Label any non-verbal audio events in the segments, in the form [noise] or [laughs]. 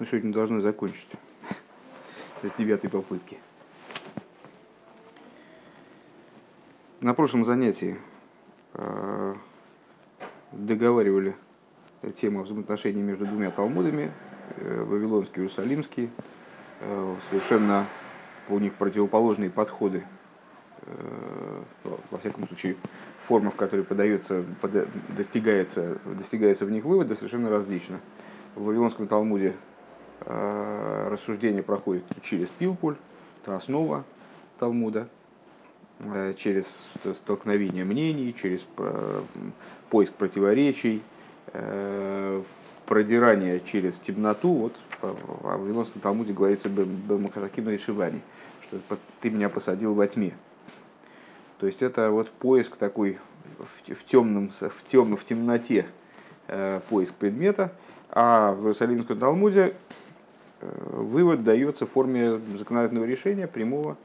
Мы сегодня должны закончить [laughs] с девятой попытки. На прошлом занятии э, договаривали тему взаимоотношений между двумя талмудами, э, Вавилонский и Иерусалимский, э, совершенно у них противоположные подходы, во всяком случае, форма, в которой подается, достигается, достигается в них выводы, совершенно различна. В Вавилонском Талмуде рассуждение проходит через пилпуль, это основа Талмуда, э, через столкновение мнений, через э, поиск противоречий, продирание через темноту. Вот в Вавилонском Талмуде говорится Бамахашаким и Шивани, что ты меня посадил во тьме. То есть это вот поиск такой в, темном, в, темном, в темноте поиск предмета, а в Иерусалимском Талмуде вывод дается в форме законодательного решения, прямого,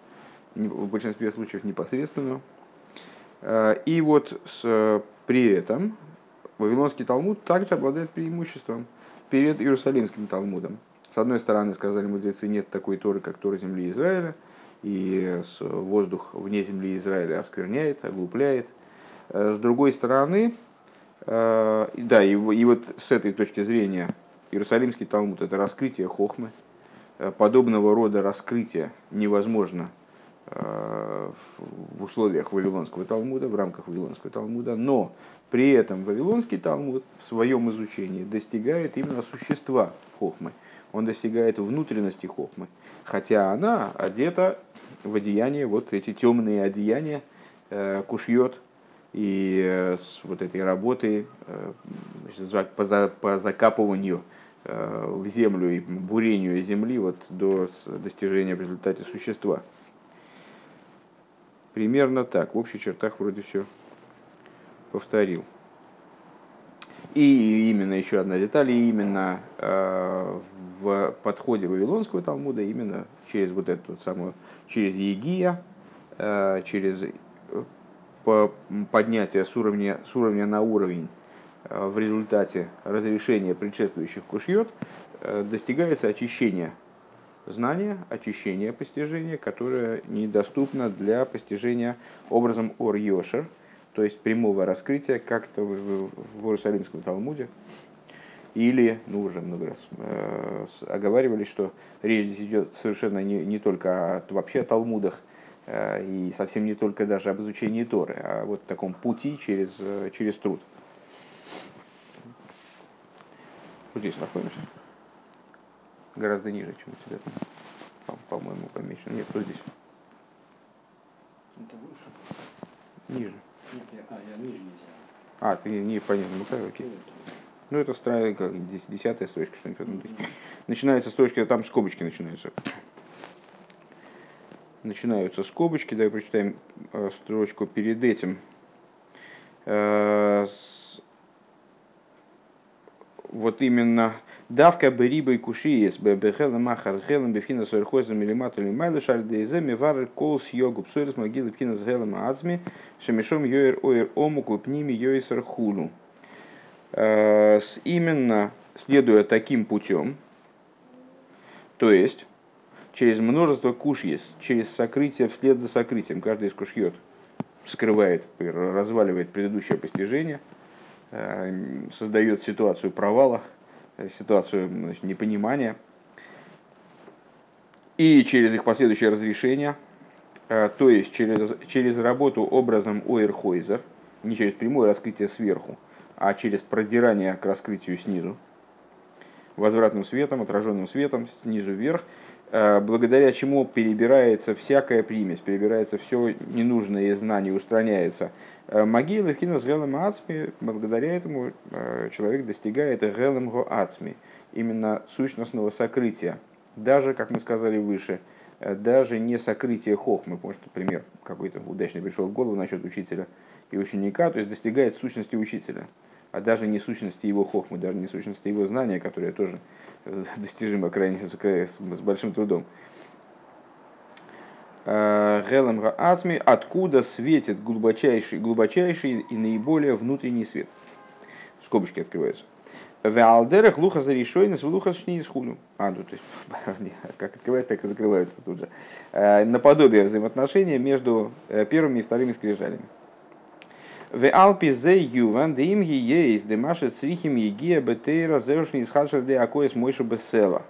в большинстве случаев непосредственного. Э, и вот с, при этом Вавилонский Талмуд также обладает преимуществом перед Иерусалимским Талмудом. С одной стороны, сказали мудрецы, нет такой Торы, как Тора земли Израиля, и воздух вне земли Израиля оскверняет, оглупляет. Э, с другой стороны, э, да, и, и вот с этой точки зрения Иерусалимский Талмуд – это раскрытие хохмы. Э, подобного рода раскрытие невозможно э, в условиях Вавилонского Талмуда, в рамках Вавилонского Талмуда, но при этом Вавилонский Талмуд в своем изучении достигает именно существа хохмы. Он достигает внутренности хохмы, хотя она одета в одеяние, вот эти темные одеяния, э, кушьет, и с вот этой работы по закапыванию Э, в землю и бурению земли вот до достижения в результате существа. Примерно так. В общих чертах вроде все повторил. И именно еще одна деталь, и именно э, в подходе Вавилонского Талмуда, именно через вот эту вот самую, через Егия, э, через э, поднятие с уровня, с уровня на уровень Э, в результате разрешения предшествующих кушьет э, достигается очищение знания, очищение постижения, которое недоступно для постижения образом ор-йошер, то есть прямого раскрытия, как то в, в Иерусалимском Талмуде. Или, ну уже много раз э, оговаривали, что речь здесь идет совершенно не, не только о, вообще о Талмудах, и совсем не только даже об изучении Торы, а вот таком пути через, э, через труд. Вот здесь находимся. Гораздо ниже, чем у тебя там. По-моему, помечено. Нет, вот здесь. Это выше? Ниже. Нет, я, а, я ниже нельзя. А, ты не понятно, ну так, окей. Ну, это страница, как, десятая строчка, что-нибудь внутри. Начинается строчка, там скобочки начинаются. Начинаются скобочки, давай прочитаем э, строчку перед этим. Э, вот именно давка бы риба и кушиес бы бехелем махар хелем бефина сойрхозом или матули майлы шальдейзе мивар кол с йогу псуэрс могилы пхина с хелем азми шамишом йоэр оэр омуку пними йоисар хулу. Э, именно следуя таким путем, то есть через множество кушьес, через сокрытие вслед за сокрытием, каждый из кушьет скрывает, разваливает предыдущее постижение – Э, создает ситуацию провала, э, ситуацию значит, непонимания. И через их последующее разрешение, э, то есть через, через работу образом Ойерхойзер, не через прямое раскрытие сверху, а через продирание к раскрытию снизу, возвратным светом, отраженным светом снизу вверх, благодаря чему перебирается всякая примесь, перебирается все ненужное знание, устраняется Э, могилы в кино с Гелем Ацми, благодаря этому э, человек достигает Гелем Ацми, именно сущностного сокрытия. Даже, как мы сказали выше, э, даже не сокрытие хохмы, потому что пример какой-то удачный пришел в голову насчет учителя и ученика, то есть достигает сущности учителя, а даже не сущности его хохмы, даже не сущности его знания, которое тоже [laughs] достижимо крайне с большим трудом. Гелем Гаацми, откуда светит глубочайший, глубочайший и наиболее внутренний свет. Скобочки открываются. Веалдерах луха за решойнес, луха с хулю. А, ну, то есть, [laughs] как открывается, так и закрывается тут же. Э, наподобие взаимоотношения между э, первыми и вторыми скрижалями. В Алпи зе юван, де им ейс, де машет црихим егия бетейра, зевшни из хадшер де акоес мойша бесела.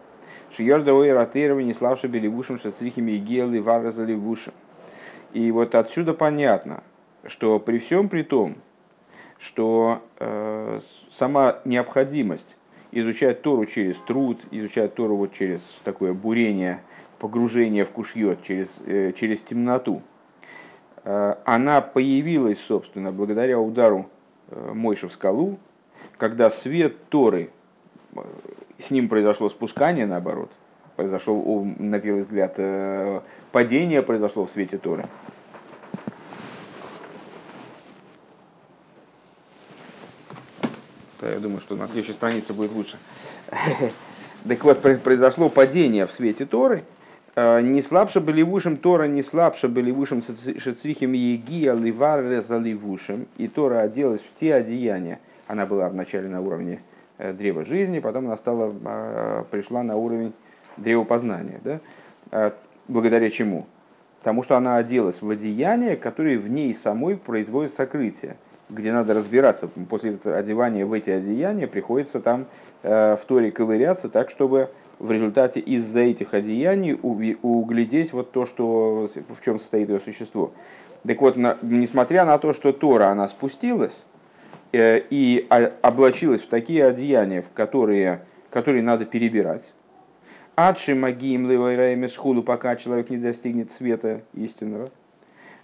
Шиерда ойра тейрова не славши беливушем, что црихим егия ливара за ливушем. И вот отсюда понятно, что при всем при том, что э, сама необходимость изучать Тору через труд, изучать Тору вот через такое бурение, погружение в кушьет, через, э, через темноту, она появилась, собственно, благодаря удару э, Мойши в скалу, когда свет Торы, э, с ним произошло спускание, наоборот, произошло, на первый взгляд, э, падение произошло в свете Торы. Я думаю, что на следующей странице будет лучше. [laughs] Так вот, произошло падение в свете Торы. Э, не слабше были вушем Тора, не слабше были вушем шецрихим егия за ливушем. И Тора оделась в те одеяния. Она была вначале на уровне э, древа жизни, потом она стала, э, пришла на уровень древа познания. Да? Благодаря чему? Потому что она оделась в одеяния, которые в ней самой производят сокрытие где надо разбираться. После одевания в эти одеяния приходится там в Торе ковыряться так, чтобы в результате из-за этих одеяний углядеть вот то, что, в чем состоит ее существо. Так вот, на, несмотря на то, что Тора, она спустилась э, и облачилась в такие одеяния, в которые, которые надо перебирать, Адши магиим левайраем схуду, пока человек не достигнет света истинного,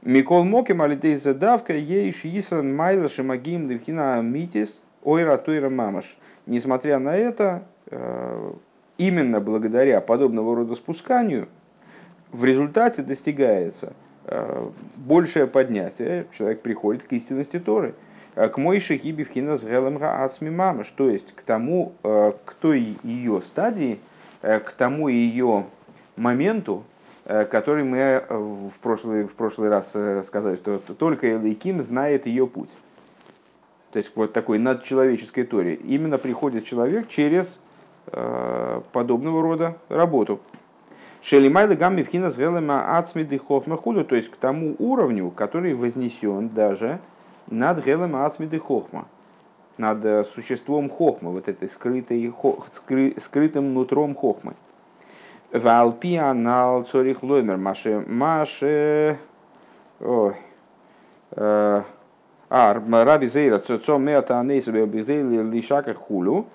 Микол Моким Алидей Задавка Ейш Исран Майла Шимагим Девхина Митис Ойра Тойра Мамаш. Несмотря на это, э, именно благодаря подобного рода спусканию в результате достигается э, большее поднятие, человек приходит к истинности Торы, э, к Мойше Хибивхина с Гелемга Ацми Мамаш, то есть к тому, к той ее стадии, к тому ее моменту, Э, который мы э, в прошлый, в прошлый раз э, сказали, что только Элейким знает ее путь. То есть вот такой надчеловеческой торе. Именно приходит человек через подобного рода работу. Шелимайда гамми вхина с ацмиды хохма худу, то есть к тому уровню, который вознесен даже над гелем ацмиды хохма, над существом хохма, вот этой скрытой, скры, скрытым нутром хохмы. Валпи анал цорих лоймер маше маше ой э, а раби зейра цо меата анейсу бегдейли лишака хулю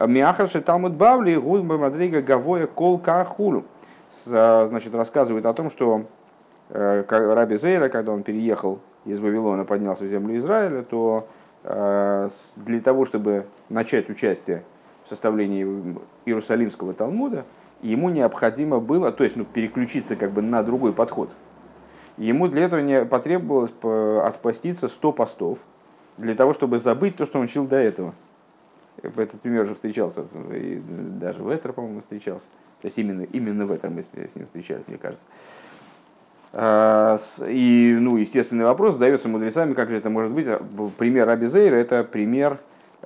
мяхарше талмуд бавли гуд мадрига гавоя колка хулю значит рассказывает о том что э, раби зейра когда он переехал из Вавилона поднялся в землю Израиля то э, для того чтобы начать участие в составлении Иерусалимского Талмуда ему необходимо было, то есть ну, переключиться как бы на другой подход. Ему для этого не потребовалось отпоститься 100 постов, для того, чтобы забыть то, что он учил до этого. Этот пример уже встречался, и даже в этом, по-моему, встречался. То есть именно, именно в этом мы с ним встречались, мне кажется. А, и, ну, естественный вопрос задается мудрецами, как же это может быть. Пример Абизейра – это пример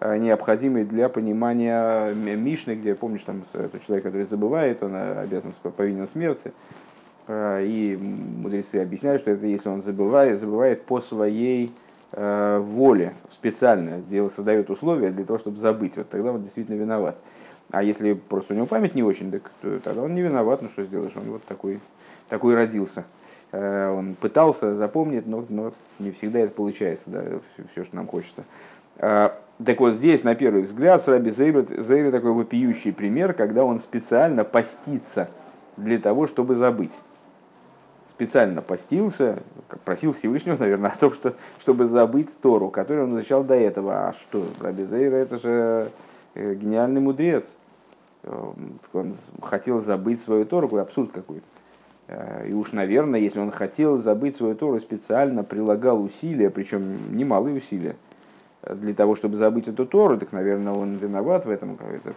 Э, необходимый для понимания Мишны, где, помнишь, там человек, который забывает, он э, обязан повинен смерти. И мудрецы объясняют, что это если он забывает, забывает по своей воле специально, делает, создает условия для того, чтобы забыть, вот тогда он действительно виноват. А если просто у него память не очень, так то, тогда он не виноват, ну что сделаешь, он вот такой, такой родился. Он пытался запомнить, но, но не всегда это получается, да, все, все, что нам хочется. Так вот здесь, на первый взгляд, с Раби Зейра такой вопиющий пример, когда он специально постится для того, чтобы забыть. Специально постился, просил Всевышнего, [laughs] наверное, о том, что, чтобы забыть Тору, которую он изучал до этого. А что, Раби Зейра это же э, гениальный мудрец. Он хотел забыть свою Тору, абсурд какой-то. Э, и уж, наверное, если он хотел забыть свою Тору, специально прилагал усилия, причем немалые усилия, для того, чтобы забыть эту Тору, так, наверное, он виноват в этом, это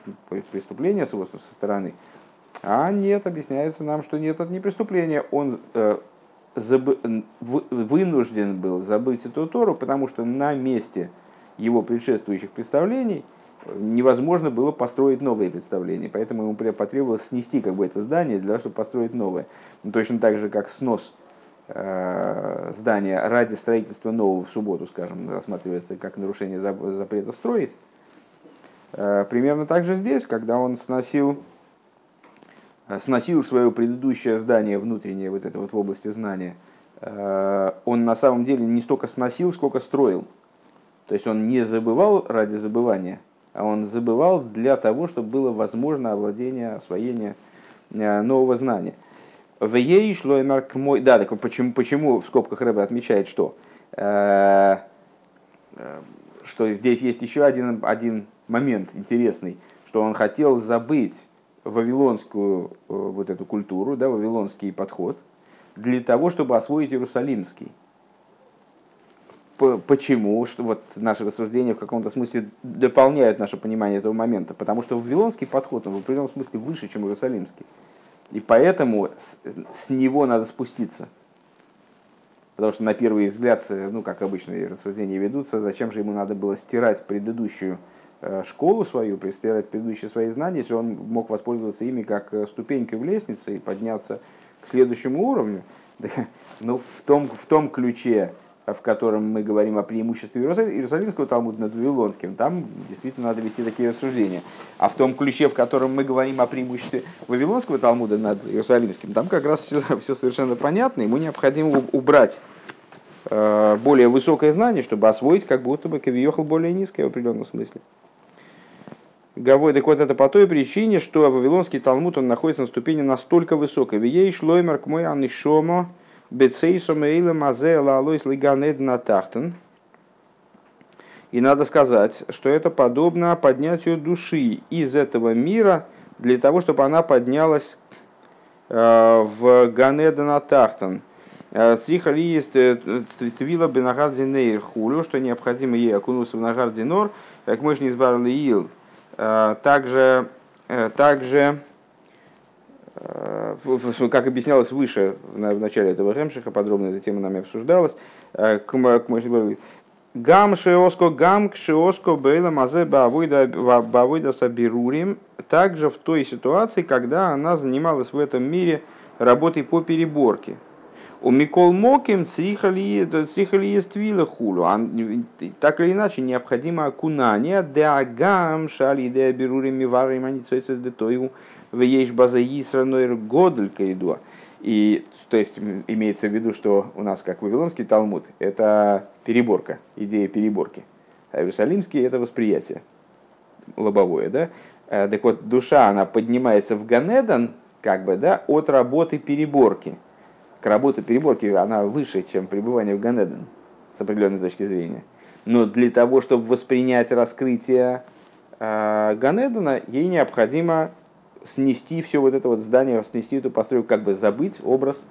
преступление с его со стороны. А нет, объясняется нам, что нет, это не преступление. Он э, заб... вынужден был забыть эту Тору, потому что на месте его предшествующих представлений невозможно было построить новые представления. Поэтому ему потребовалось снести как бы это здание для того, чтобы построить новое. Ну, точно так же, как снос э, здания ради строительства нового в субботу, скажем, рассматривается как нарушение запрета строить. Э, примерно так же здесь, когда он сносил, э, сносил свое предыдущее здание внутреннее, вот это вот в области знания, он на самом деле не столько сносил, сколько строил. То есть он не забывал ради забывания, а он забывал для того, чтобы было возможно овладение, освоение нового знания. В ей шло мой... Да, так почему, почему в скобках Рэбе отмечает, что, э, э, что здесь есть еще один, один момент интересный, что он хотел забыть вавилонскую э, вот эту культуру, да, вавилонский подход, для того, чтобы освоить иерусалимский. Почему? Что вот наши рассуждения в каком-то смысле дополняют наше понимание этого момента. Потому что вавилонский подход, он в определенном смысле выше, чем иерусалимский. И поэтому с, с него надо спуститься. Потому что на первый взгляд, э, ну, как обычно рассуждения ведутся, зачем же ему надо было стирать предыдущую школу свою, стирать предыдущие свои знания, если он мог воспользоваться ими как э, ступенькой в лестнице и подняться к следующему уровню. [laughs] Ну, в том, в том ключе, в котором мы говорим о преимуществе Иерусалимского Талмуда над Вавилонским, там действительно надо вести такие рассуждения. А в том ключе, в котором мы говорим о преимуществе Вавилонского Талмуда над Иерусалимским, там как раз все, [laughs] все совершенно понятно. Ему необходимо убрать э, более высокое знание, чтобы освоить как будто бы Кавиехал более низкое в определенном смысле. Гавой, так вот это по той причине, что Вавилонский Талмуд он находится на ступени настолько высокой. Вией шлоймер к мой анишомо Бецейсом Эйлем Азела Алойс Лиганед Натахтен. И надо сказать, что это подобно поднятию души из этого мира для того, чтобы она поднялась э, в Ганеда Натахтен. Э, Цриха есть э, Твила Бенагардинейр Хулю, что необходимо ей окунуться в Нагардинор, как мы не избрали Ил. Также, также Э, как объяснялось выше, в начале этого Ремшиха, подробно эта тема нами обсуждалась, э, Гам шеоско, гам шеоско бейла мазе бавойда сабирурим, также в той ситуации, когда она занималась в этом мире работой по переборке. У Микол Моким црихали твила хулу. Так или иначе, необходимо окунание, да гам шали да берурим и варим аницойцес де в ешь база Исранойр Годль Кайдуа. И то есть имеется в виду, что у нас, как Вавилонский Талмуд, это переборка, идея переборки. А Иерусалимский это восприятие лобовое, да? Э, так вот, душа, она поднимается в Ганедан, как бы, да, от работы переборки. К работе переборки она выше, чем пребывание в Ганедан, с определенной точки зрения. Но для того, чтобы воспринять раскрытие э, Ганедана, ей необходимо снести все вот это вот здание, снести эту постройку, как бы забыть образ,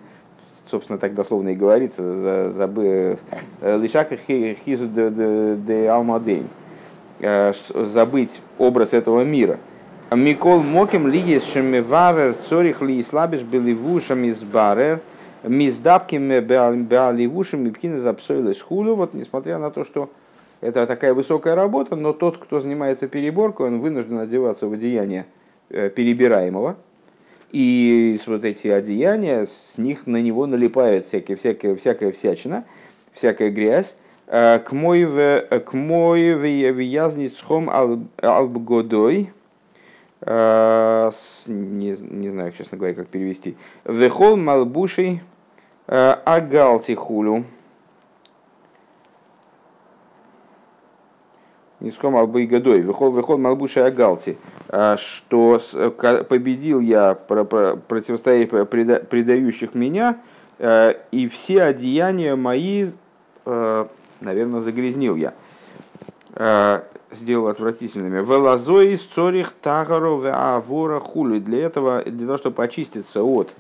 собственно, так дословно и говорится, э, лишака хизу де алмадейн, э, забыть образ этого мира. Микол моким ли шемеварер цорих ли слабиш беливушам избарер, миздавким беаливушам и пкина запсойлес хулю. Вот несмотря на то, что это такая высокая работа, но тот, кто занимается переборкой, он вынужден одеваться в одеяние Э, перебираемого, и вот эти одеяния, с них на него налипает всякие, всякая, всякая всячина, всякая грязь. Э, к мой вязницхом албгодой, э, не, не знаю, честно говоря, как перевести. Вехол малбушей агалтихулю. Ниском выхол, выхол малбуша агалти, а, что победил я противостоять предающих меня, э, и все одеяния мои, э, наверное, загрязнил я, э, сделал отвратительными. Велазой из цорих тагаров хули. Для этого, для того, чтобы очиститься от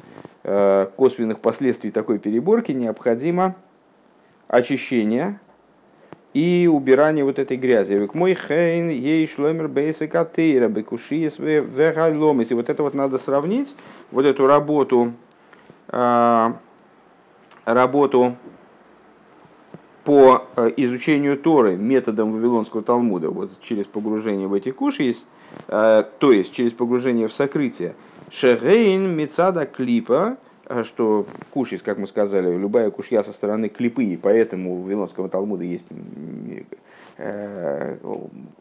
косвенных последствий такой переборки, необходимо очищение, и убирание вот этой грязи. Мой хейн ей шломер бейсы катейра бекушиес вот это вот надо сравнить, вот эту работу, а, работу по э, изучению Торы методом Вавилонского Талмуда, вот через погружение в эти куши, э, то есть через погружение в сокрытие, Шерейн Мецада Клипа, э, что кушис, как мы сказали, любая кушья со стороны клипы, и поэтому у Вавилонского Талмуда есть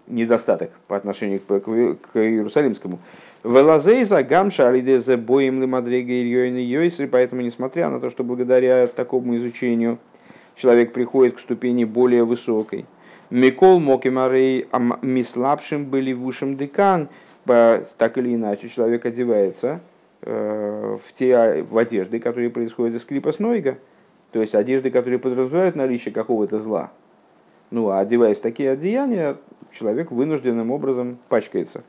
недостаток по отношению к, Иерусалимскому. Велазейза гамша алидезе боем лимадрега ильёйны йойсы, поэтому, несмотря на то, что благодаря такому изучению человек приходит к ступени более высокой, Микол Мокимарей мислабшим были в ушем декан, так или иначе человек одевается э, в те в одежды, которые происходят из клипа Снойга, то есть одежды, которые подразумевают наличие какого-то зла. Ну, а одеваясь в такие одеяния, человек вынужденным образом пачкается.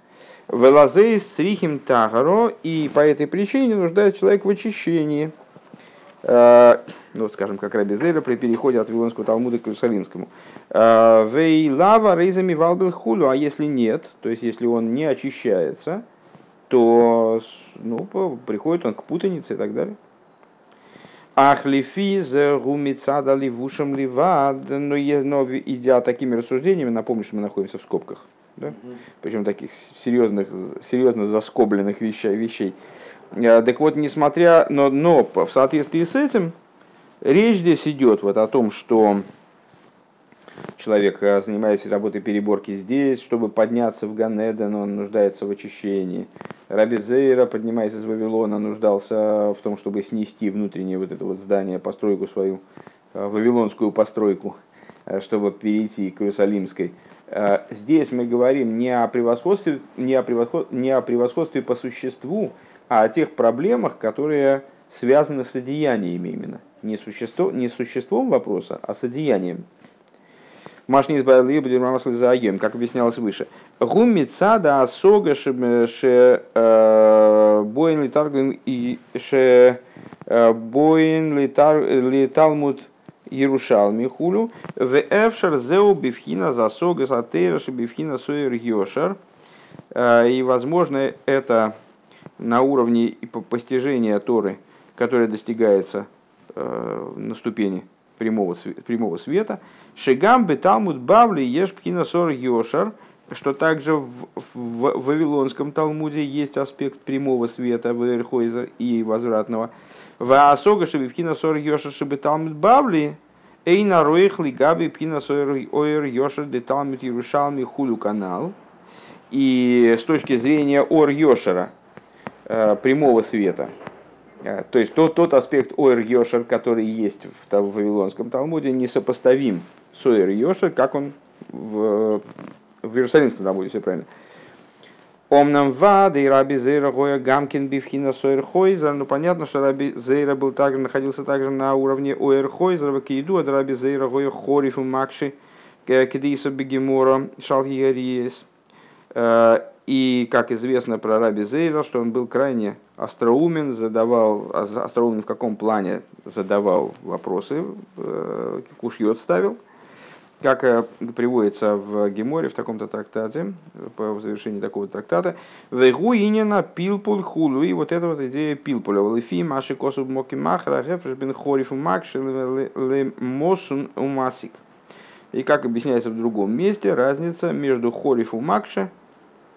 Велазей с рихим тагаро, и по этой причине нуждает человек в очищении. Э, ну, скажем, как Раби Зейра при переходе от Вавилонского Талмуда к Иерусалимскому. Э, Вей лава рейзами валбил хулу, а если нет, то есть если он не очищается, то ну, приходит он к путанице и так далее. Ахлифиз гумицада ливушем ливад, но идя такими рассуждениями, напомню, что мы находимся в скобках да? Угу. причем таких серьезных, серьезно заскобленных вещей. вещей. А, так вот, несмотря, но, но в соответствии с этим, речь здесь идет вот о том, что человек, а, занимаясь работой переборки здесь, чтобы подняться в Ганеден, он нуждается в очищении. Раби Зейра, поднимаясь из Вавилона, нуждался в том, чтобы снести внутреннее вот это вот здание, постройку свою, а, вавилонскую постройку, чтобы перейти к Иерусалимской. Э, здесь мы говорим не о превосходстве, не о превосходстве, не о превосходстве по существу, а о тех проблемах, которые связаны с одеяниями именно. Не, существо, не существом вопроса, а с одеянием. Машни избавили Будермамасли за агем, как объяснялось выше. Гумица да асога ше э, боин литарген и ше э, боин литалмуд Ярушалми хулю, в эфшер зеу бифхина засога сатейра бифхина сойер йошер. Э, и, возможно, это на уровне постижения Торы, которое достигается на ступени прямого, прямого света. Шигам беталмуд бавли еш пхина сор йошер, что также в, в, в Вавилонском Талмуде есть аспект прямого света Верхойза и возвратного. В Асога Шебивкина Сор Йоша Шебеталмит Бавли, Эйна Роих Лигаби Пина Сойер Йоша Деталмит Ярушалми Хулю канал. И с точки зрения Ор Йошера, э, прямого света, э, то есть тот, тот аспект Ойр Йошер, который есть в, в Вавилонском Талмуде, несопоставим с Ойр Йошер, как он в, в Иерусалимском Талмуде, все правильно. Омнам вады и Раби Зейра Гоя Гамкин Бифхина Сойерхойзер. Ну понятно, что Раби Зейра был также, находился также на уровне Ойерхойзера, Кииду, от Раби Зейра Гоя Хорифу Макши, Кедиса Бегемора, Шалхигариес. Э, и, как известно про Раби Зейра, что он был крайне остроумен, задавал, остроумен в каком плане задавал вопросы, э, кушьет ставил – как э, приводится в Геморе, в таком-то трактате, по завершении такого трактата, «Вегу инина пилпуль хулу». И вот эта вот идея пилпуля. «Лифи маши косу моки махра гефреш бен хорифу макши ле мосун умасик». И как объясняется в другом месте, разница между хорифу макше,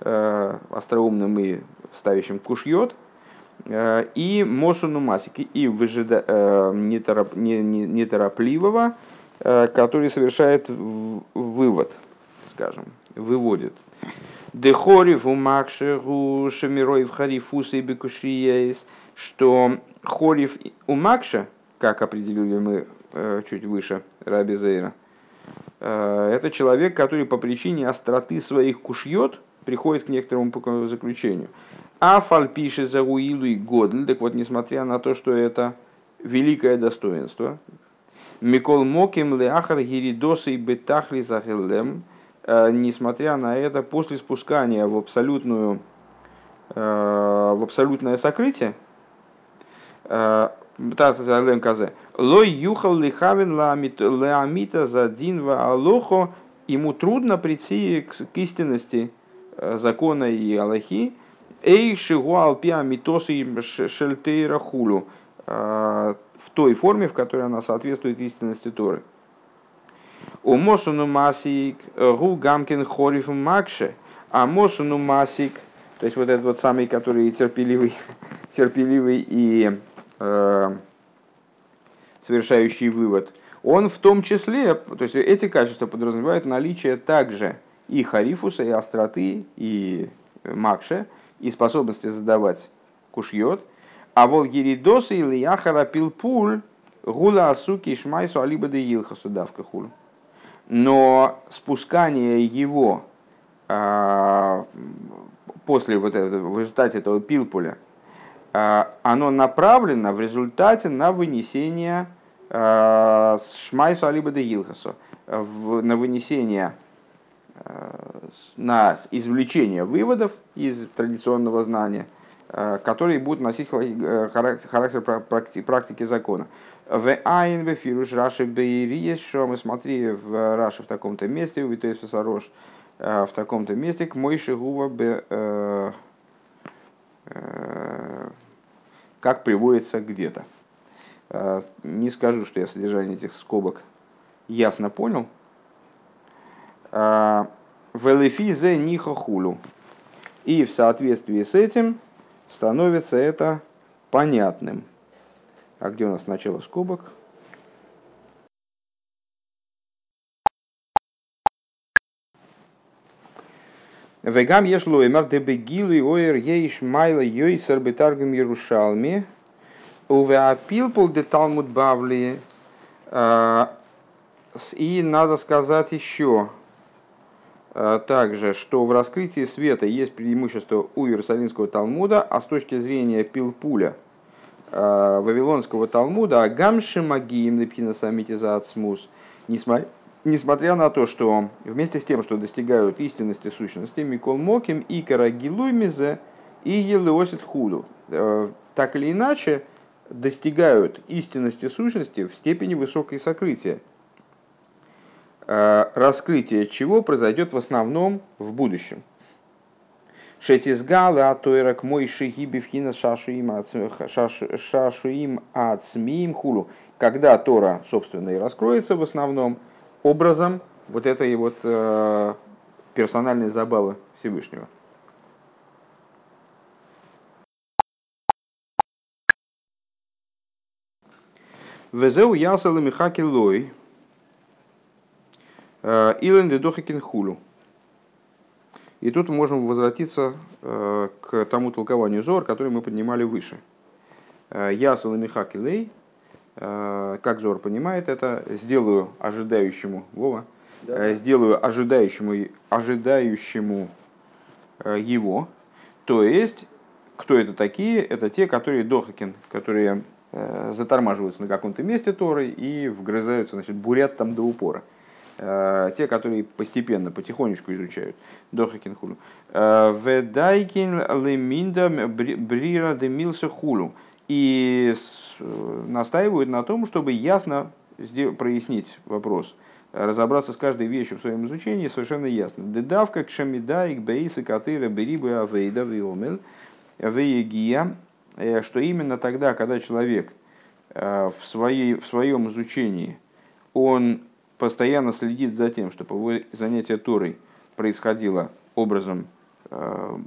э, остроумным и ставящим кушьет, э, и мосуну масики, и выжида, неторопливого, который совершает вывод, скажем, выводит. Дехорив у Макши Шамирой в Харифуса и Бекушиес, что Хорив у Макша, как определили мы э, чуть выше Раби Зейра, э, это человек, который по причине остроты своих кушьет приходит к некоторому заключению. Афаль пишет за Уилу и Годль, так вот, несмотря на то, что это великое достоинство, Микол Моким Леахар Гиридоса и Бетахли Захелем, э, несмотря на это, после спускания в абсолютную э, в абсолютное сокрытие, э, Лой юхал лихавин леамита за динва алохо, ему трудно прийти к истинности закона и Аллахи, эй шигуал пиа митосы шельтейра хулю, в той форме, в которой она соответствует истинности Торы. У Мосуну Масик Гу Гамкин Хориф Макше, а Мосуну Масик, то есть вот этот вот самый, который терпеливый, [laughs] терпеливый и э, совершающий вывод, он в том числе, то есть эти качества подразумевают наличие также и харифуса, и остроты, и макше, и способности задавать кушьет, а волгиридоса или яхара пилпуль гула асуки шмайсу алиба де илхасу давка хуль. Но спускание его а, после вот этого, в результате этого пилпуля, а, оно направлено в результате на вынесение а, шмайсу алиба де илхасу, на вынесение на извлечение выводов из традиционного знания, которые будут носить характер практики закона. В Айн, в Фируш, Раши, Бейри, что мы смотрели в Раши в таком-то месте, в Витоис Сарош, в таком-то месте, к Мойши Гува, э, э, как приводится где-то. Не скажу, что я содержание этих скобок ясно понял, Велефизе нихохулю. И в соответствии с этим становится это понятным. А где у нас начало скобок? Вегам еш лоймар де бегилы ойер ейш майла йойсер бетаргам Ярушалми. Уве апилпул де талмуд бавли. А, и надо сказать еще, также, что в раскрытии света есть преимущество у Иерусалимского Талмуда, а с точки зрения Пилпуля а, Вавилонского Талмуда, Агамши Магиим Лепхина Самитиза Ацмус, несмотря на то, что вместе с тем, что достигают истинности сущности, Микол Моким и Карагилуй Мизе и Елеосит Худу, а, так или иначе, достигают истинности сущности в степени высокой сокрытия, Э, раскрытие чего произойдет в основном в будущем. Шетизгала атоирак мой шихиби вхина шашуим ацмиим хулу. Когда Тора, собственно, и раскроется в основном образом вот этой вот э, персональной забавы Всевышнего. Везеу ясал михаки лой, Э, Илен Дедохикин Хулю. И тут мы можем возвратиться э, к тому толкованию Зор, который мы поднимали выше. Э, Ясал и Михакилей, как Зор понимает это, сделаю ожидающему, Вова, да. сделаю ожидающему, ожидающему его, то есть, кто это такие? Это те, которые дохакин, которые затормаживаются на каком-то месте Торы и вгрызаются, значит, бурят там до упора. Э, те, которые постепенно, потихонечку изучают Дохакин хулу. Э, Ведайкин леминда брира демилса хулу. И настаивают на том, чтобы ясно прояснить вопрос, разобраться с каждой вещью в своем изучении совершенно ясно. Дедавка к шамидаик бейсы катыра берибы авейда виомел веегия, э, что именно тогда, когда человек в, своей, в своем изучении он постоянно следит за тем, чтобы его занятие Торой происходило образом э,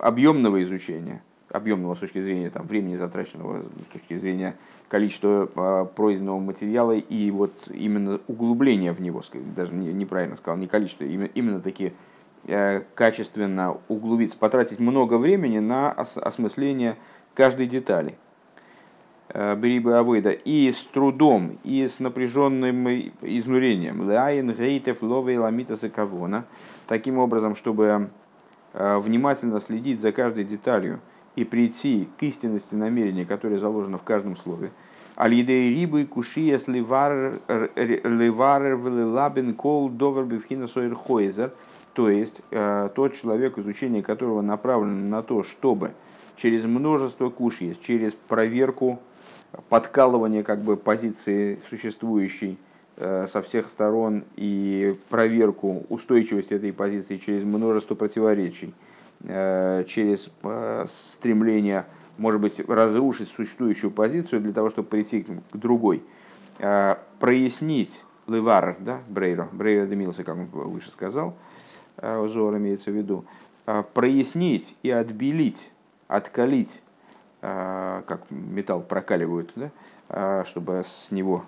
объемного изучения, объемного с точки зрения там, времени затраченного, с точки зрения количества э, пройденного материала и вот именно углубления в него, даже неправильно сказал, не количество, именно, именно такие э, качественно углубиться, потратить много времени на осмысление каждой детали – Э, בריבוי עבודה, и с трудом, и с напряженным изнурением, לעיין היטב לבוא לאמיתת הכוונה, таким образом, чтобы э, внимательно следить за каждой деталью и прийти к истинности намерения, которое заложено в каждом слове. על ידי ריבוי קושיות לברר лабин кол довер бифхина хойзер, то есть э, тот человек, изучение которого направлено на то, чтобы через множество кушьес, через проверку подкалывание как бы позиции существующей э, со всех сторон и проверку устойчивости этой позиции через множество противоречий, э, через э, стремление, может быть, разрушить существующую позицию для того, чтобы прийти к другой, прояснить левар, да, брейро, брейро демился, как он выше сказал, Зор имеется в виду, прояснить и отбелить, откалить, как металл прокаливают, да, чтобы с него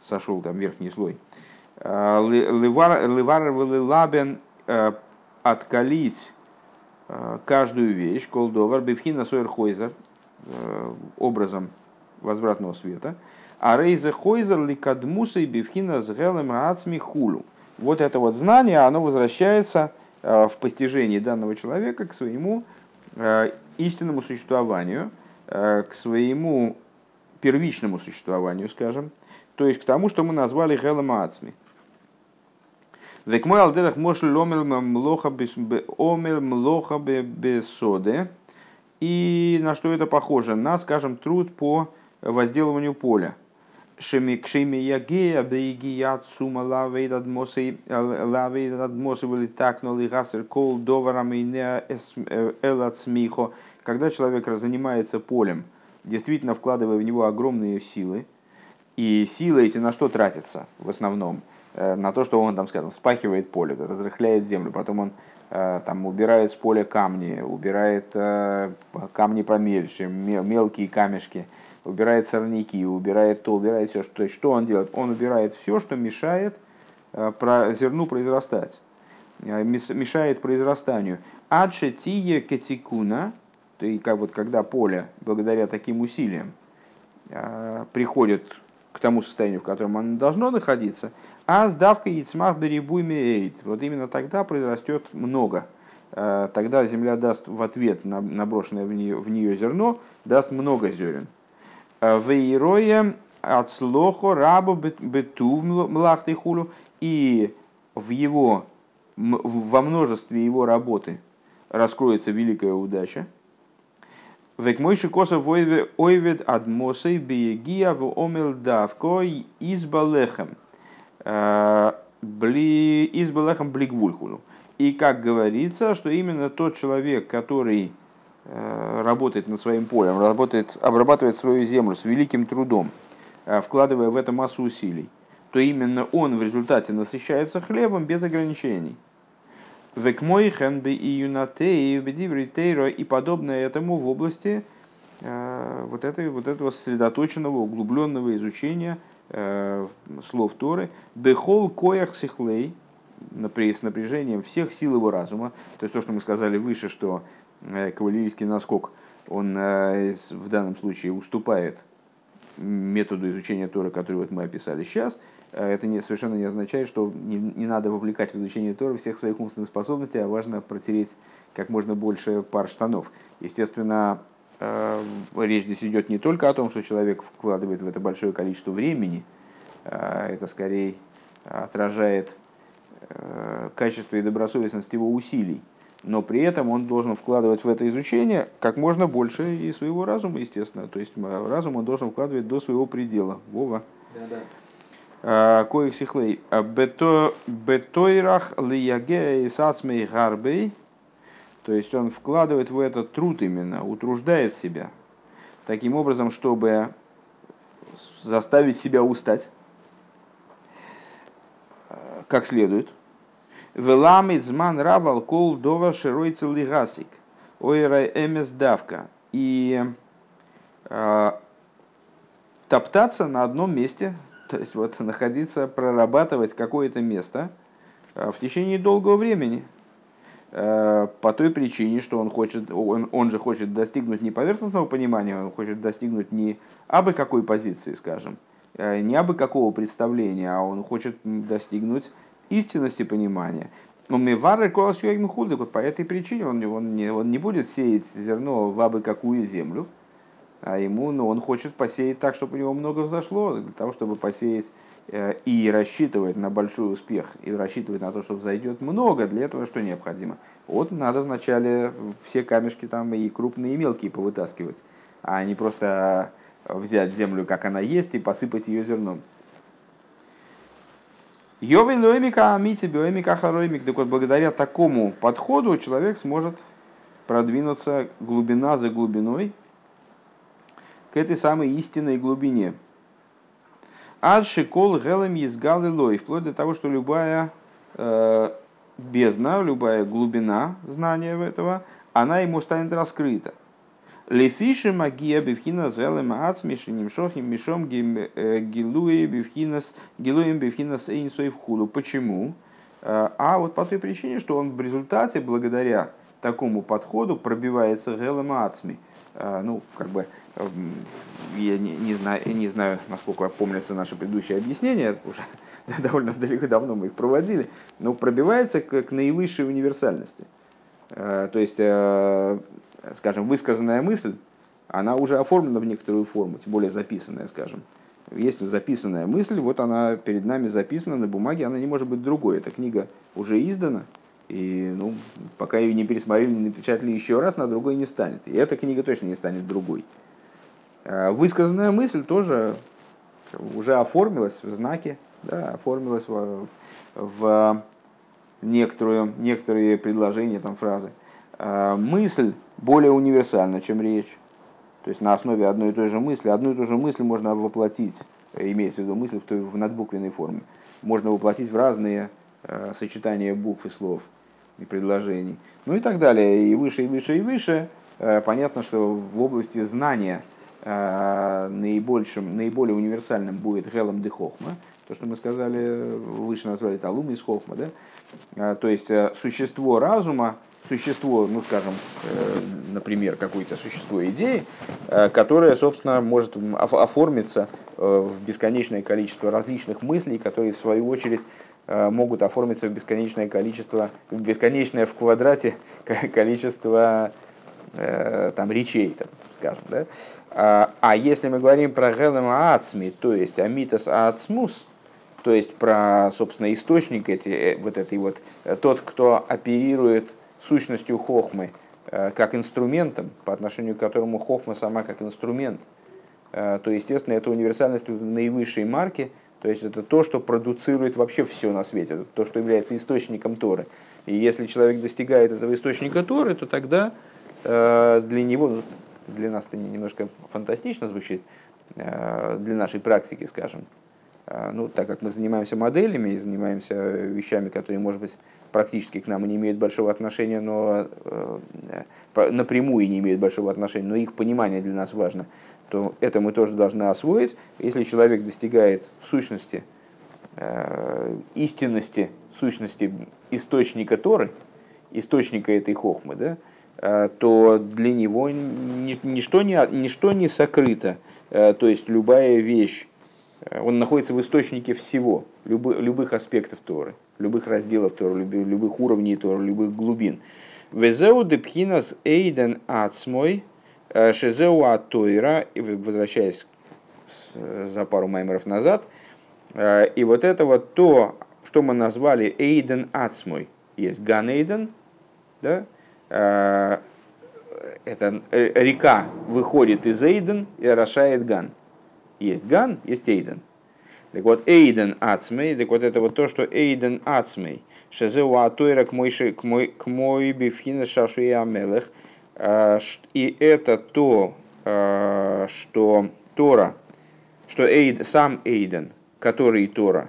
сошел там верхний слой. Левар лабен откалить каждую вещь, колдовар, бифхина сойрхойзер, образом возвратного света, а рейзе хойзер ликадмуса и бифхина с гелем ацми. Вот это вот знание, оно возвращается в постижении данного человека к своему истинному существованию, к своему первичному существованию, скажем, то есть к тому, что мы назвали гелем ацми. Век мой алдерах мошль омел млоха бесоде. И на что это похоже? На, скажем, труд по возделыванию поля. Шемикшими ягея бейгия цума лавейд адмосы лавейд адмосы были так но лигасер кол доварами не элацмихо. Когда человек занимается полем, действительно вкладывая в него огромные силы, и силы эти на что тратятся в основном? Э, на то, что он там, скажем, спахивает поле, разрыхляет землю, потом он э, там убирает с поля камни, убирает э, камни помельче, мелкие камешки, убирает сорняки, убирает то, убирает все. То есть что он делает? Он убирает все, что мешает зерну произрастать, мешает произрастанию. Адше тие кетикуна, и как вот когда поле благодаря таким усилиям приходит к тому состоянию, в котором оно должно находиться, а сдавка яйцмах беребуйми эйд. Вот именно тогда произрастет много. Э, тогда земля даст в ответ на наброшенное в нее, в нее зерно, даст много зерен. Э, Вейроя от слохо рабу бету млахты хулу. И в его, во множестве его работы раскроется великая удача – Век мой шикоса ойвед адмосей биегия в омел давко избалехем. Э, бли, избалехем блигвульхулу. И как говорится, что именно тот человек, который э, работает над своим полем, работает, обрабатывает свою землю с великим трудом, э, вкладывая в это массу усилий, то именно он в результате насыщается хлебом без ограничений. Векмойхен бы и юнатей бедивритейро и подобное этому в области э, вот, этой, вот этого сосредоточенного, углубленного изучения э, слов Торы. Бехол коях сихлей, с напряжением всех сил его разума. То есть то, что мы сказали выше, что э, кавалерийский наскок, он в данном случае уступает методу изучения Торы, который вот мы описали сейчас – Э, это не, совершенно не означает, что не, не надо вовлекать в изучение Торы всех своих умственных способностей, а важно протереть как можно больше пар штанов. Естественно, э, речь здесь идет не только о том, что человек вкладывает в это большое количество времени, э, это скорее отражает качество и добросовестность его усилий, но при этом он должен вкладывать в это изучение как можно больше и своего разума, естественно. То есть разум он должен вкладывать до своего предела. Вова. Да, да. Коих сихлей. Э, бетойрах лияге и сацмей гарбей. То есть он вкладывает в этот труд именно, утруждает себя. Таким образом, чтобы заставить себя устать как следует. Веламит зман равал кол довар широй целигасик. Ойра эмес давка. И э, топтаться на одном месте то есть вот находиться, прорабатывать какое-то место э, в течение долгого времени. Э, по той причине, что он, хочет, он, он же хочет достигнуть не поверхностного понимания, он хочет достигнуть не абы какой позиции, скажем, э, не абы какого представления, а он хочет достигнуть истинности понимания. Но мы вары вот по этой причине он, он, не, он не будет сеять зерно в абы какую землю, а ему ну, он хочет посеять так, чтобы у него много взошло, для того, чтобы посеять э, и рассчитывать на большой успех, и рассчитывать на то, что взойдет много, для этого что необходимо? Вот надо вначале все камешки там и крупные, и мелкие повытаскивать, а не просто взять землю, как она есть, и посыпать ее зерном. Йовей лоемика амити биомика хароемик. Так вот, благодаря такому подходу человек сможет продвинуться глубина за глубиной, к этой самой истинной глубине. Адши кол гелем изгалы лой, вплоть до того, что любая э, бездна, любая глубина знания этого, она ему станет раскрыта. Лефиши магия бифхина зелем ацмиши нимшохим мишом э, гилуи гилуем бифхинас эйнсой в худу. Почему? Э, а вот по той причине, что он в результате, благодаря такому подходу, пробивается гелем ацми. Э, ну, как бы, я не, не, знаю, не знаю, насколько помнятся наши предыдущие объяснения, [laughs] уже довольно далеко давно мы их проводили, но пробивается к, к наивысшей универсальности. То есть скажем, высказанная мысль, она уже оформлена в некоторую форму, тем более записанная, скажем. Есть записанная мысль, вот она перед нами записана на бумаге, она не может быть другой. Эта книга уже издана, и ну, пока ее не пересмотрели, не напечатали еще раз, на другой не станет. И эта книга точно не станет другой. А высказанная мысль тоже уже оформилась в знаке, да, оформилась в, в некоторую, некоторые предложения, там, фразы. А мысль более универсальна, чем речь. То есть на основе одной и той же мысли, одну и ту же мысль можно воплотить, имеется в виду мысль в, той, в надбуквенной форме, можно воплотить в разные э, сочетания букв и слов и предложений. Ну и так далее. И выше, и выше, и выше. Э, понятно, что в области знания э, наибольшим, наиболее универсальным будет Гелом де Хохма, то, что мы сказали, выше назвали Талум из Хохма, да? Э, то есть существо разума, существо, ну скажем, например, какое-то существо идеи, которое, собственно, может оформиться в бесконечное количество различных мыслей, которые, в свою очередь, могут оформиться в бесконечное количество, в бесконечное в квадрате [laughs] количество там, речей, там, скажем. Да? А, а если мы говорим про гелем ацми, то есть амитас ацмус, то есть про, собственно, источник эти, вот этой вот, тот, кто оперирует сущностью хохмы э, как инструментом, по отношению к которому хохма сама как инструмент, э, то, естественно, это универсальность наивысшей марки, то есть это то, что продуцирует вообще все на свете, то, что является источником Торы. И если человек достигает этого источника Торы, то тогда э, для него, ну, для нас это немножко фантастично звучит, для нашей практики, скажем, ну, так как мы занимаемся моделями и занимаемся вещами, которые, может быть, практически к нам и не имеют большого отношения, но э, напрямую не имеют большого отношения, но их понимание для нас важно, то это мы тоже должны освоить. Если человек достигает сущности, э, истинности, сущности источника Торы, источника этой хохмы, да, э, то для него ничто не, ничто не сокрыто. То есть любая вещь, он находится в источнике всего, любых, любых аспектов Торы любых разделов Тора, любых уровней Тора, любых глубин. Везеу депхинас эйден ацмой, э, шезеу атойра, возвращаясь за пару маймеров назад, э, и вот это вот то, что мы назвали эйден ацмой, есть ган эйден, да, э, это река выходит из Эйден и орошает Ган. Есть Ган, есть Эйден. Так вот, Эйден Ацмей, так вот это вот то, что Эйден Ацмей, Шезеу Атойра к мой бифхина шашуи амелех, а, и это то, а, что Тора, что Эйд, сам Эйден, который Тора,